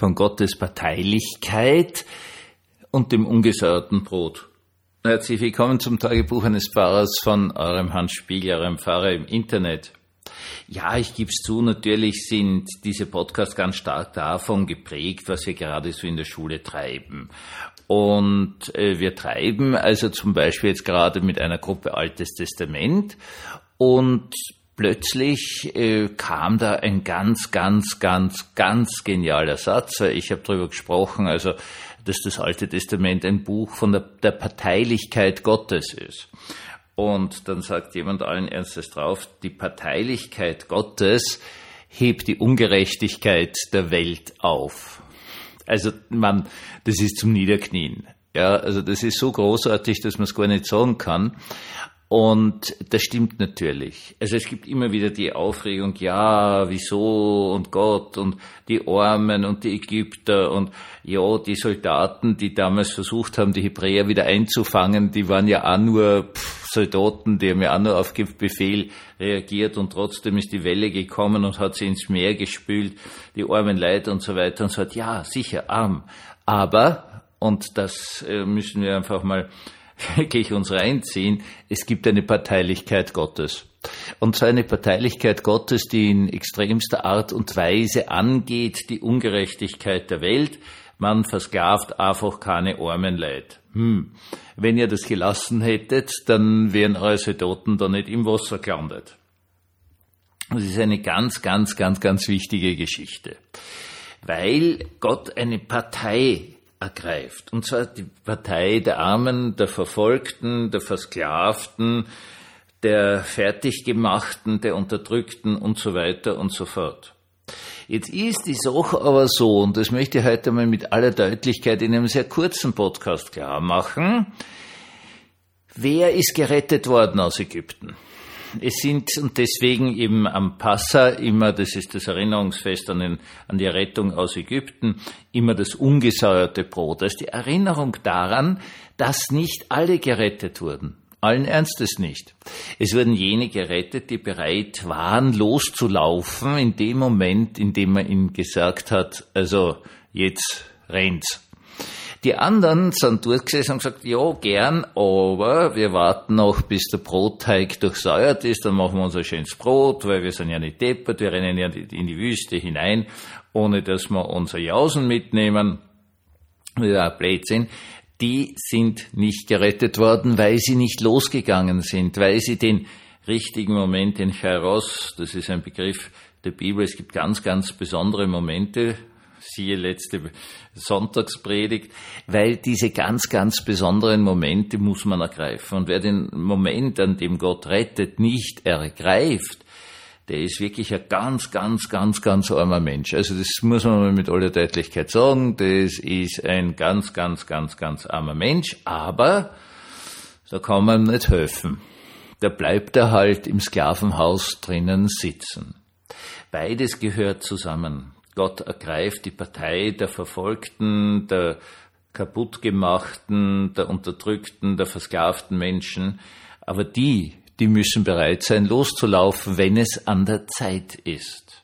von Gottes Parteilichkeit und dem ungesäuerten Brot. Herzlich willkommen zum Tagebuch eines Pfarrers von eurem Hans Spiegel, eurem Pfarrer im Internet. Ja, ich gebe es zu, natürlich sind diese Podcasts ganz stark davon geprägt, was wir gerade so in der Schule treiben. Und äh, wir treiben also zum Beispiel jetzt gerade mit einer Gruppe Altes Testament und plötzlich äh, kam da ein ganz, ganz, ganz, ganz genialer Satz. Ich habe darüber gesprochen, also dass das Alte Testament ein Buch von der, der Parteilichkeit Gottes ist. Und dann sagt jemand allen Ernstes drauf, die Parteilichkeit Gottes hebt die Ungerechtigkeit der Welt auf. Also man, das ist zum Niederknien. Ja, also das ist so großartig, dass man es gar nicht sagen kann. Und das stimmt natürlich. Also es gibt immer wieder die Aufregung, ja, wieso und Gott und die Armen und die Ägypter und ja, die Soldaten, die damals versucht haben, die Hebräer wieder einzufangen, die waren ja auch nur pff, Soldaten, die haben ja auch nur auf Befehl reagiert und trotzdem ist die Welle gekommen und hat sie ins Meer gespült, die armen Leute und so weiter und so hat, ja, sicher arm. Aber, und das äh, müssen wir einfach mal wirklich uns reinziehen, es gibt eine Parteilichkeit Gottes. Und zwar eine Parteilichkeit Gottes, die in extremster Art und Weise angeht, die Ungerechtigkeit der Welt. Man versklavt einfach keine armen Leute. Hm. Wenn ihr das gelassen hättet, dann wären eure Soldaten da nicht im Wasser gelandet. Das ist eine ganz, ganz, ganz, ganz wichtige Geschichte. Weil Gott eine Partei ergreift. Und zwar die Partei der Armen, der Verfolgten, der Versklavten, der Fertiggemachten, der Unterdrückten und so weiter und so fort. Jetzt ist die Sache aber so, und das möchte ich heute mal mit aller Deutlichkeit in einem sehr kurzen Podcast klar machen. Wer ist gerettet worden aus Ägypten? Es sind und deswegen eben am Passa immer, das ist das Erinnerungsfest an, den, an die Rettung aus Ägypten, immer das ungesäuerte Brot. Das ist die Erinnerung daran, dass nicht alle gerettet wurden. Allen Ernstes nicht. Es wurden jene gerettet, die bereit waren, loszulaufen in dem Moment, in dem man ihnen gesagt hat, also jetzt rennt's. Die anderen sind durchgesessen und gesagt, ja, gern, aber wir warten noch, bis der Brotteig durchsäuert ist, dann machen wir unser schönes Brot, weil wir sind ja nicht deppert, wir rennen ja in die Wüste hinein, ohne dass wir unser Jausen mitnehmen. Ja, Blödsinn. Die sind nicht gerettet worden, weil sie nicht losgegangen sind, weil sie den richtigen Moment, den Chairos, das ist ein Begriff der Bibel, es gibt ganz, ganz besondere Momente, siehe letzte Sonntagspredigt, weil diese ganz, ganz besonderen Momente muss man ergreifen. Und wer den Moment, an dem Gott rettet, nicht ergreift, der ist wirklich ein ganz, ganz, ganz, ganz armer Mensch. Also das muss man mal mit aller Deutlichkeit sagen. Das ist ein ganz, ganz, ganz, ganz armer Mensch. Aber da kann man nicht helfen. Da bleibt er halt im Sklavenhaus drinnen sitzen. Beides gehört zusammen. Gott ergreift die Partei der Verfolgten, der kaputtgemachten, der unterdrückten, der versklavten Menschen. Aber die, die müssen bereit sein, loszulaufen, wenn es an der Zeit ist.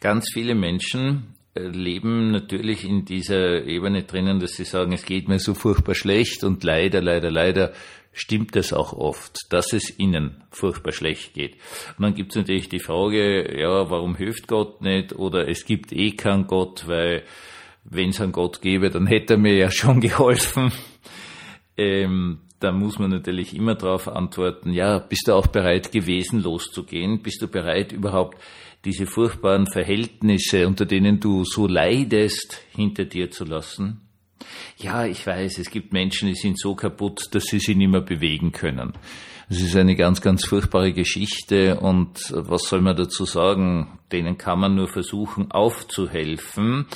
Ganz viele Menschen äh, leben natürlich in dieser Ebene drinnen, dass sie sagen, es geht mir so furchtbar schlecht und leider, leider, leider stimmt es auch oft, dass es ihnen furchtbar schlecht geht. Und dann gibt es natürlich die Frage, ja, warum hilft Gott nicht? Oder es gibt eh keinen Gott, weil wenn es einen Gott gäbe, dann hätte er mir ja schon geholfen. Ähm, da muss man natürlich immer darauf antworten, ja, bist du auch bereit gewesen, loszugehen? Bist du bereit, überhaupt diese furchtbaren Verhältnisse, unter denen du so leidest, hinter dir zu lassen? Ja, ich weiß, es gibt Menschen, die sind so kaputt, dass sie sich nicht mehr bewegen können. Es ist eine ganz, ganz furchtbare Geschichte und was soll man dazu sagen? Denen kann man nur versuchen aufzuhelfen,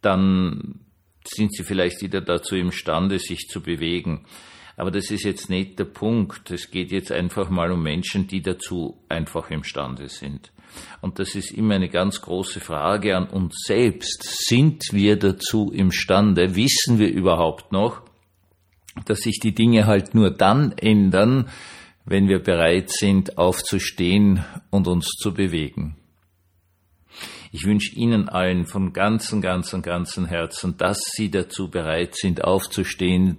dann sind sie vielleicht wieder dazu imstande, sich zu bewegen. Aber das ist jetzt nicht der Punkt. Es geht jetzt einfach mal um Menschen, die dazu einfach imstande sind. Und das ist immer eine ganz große Frage an uns selbst. Sind wir dazu imstande? Wissen wir überhaupt noch, dass sich die Dinge halt nur dann ändern, wenn wir bereit sind, aufzustehen und uns zu bewegen? Ich wünsche Ihnen allen von ganzem, ganzem, ganzem Herzen, dass Sie dazu bereit sind, aufzustehen,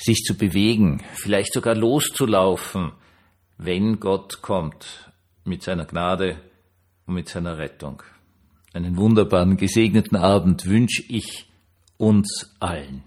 sich zu bewegen, vielleicht sogar loszulaufen, wenn Gott kommt mit seiner Gnade und mit seiner Rettung. Einen wunderbaren, gesegneten Abend wünsche ich uns allen.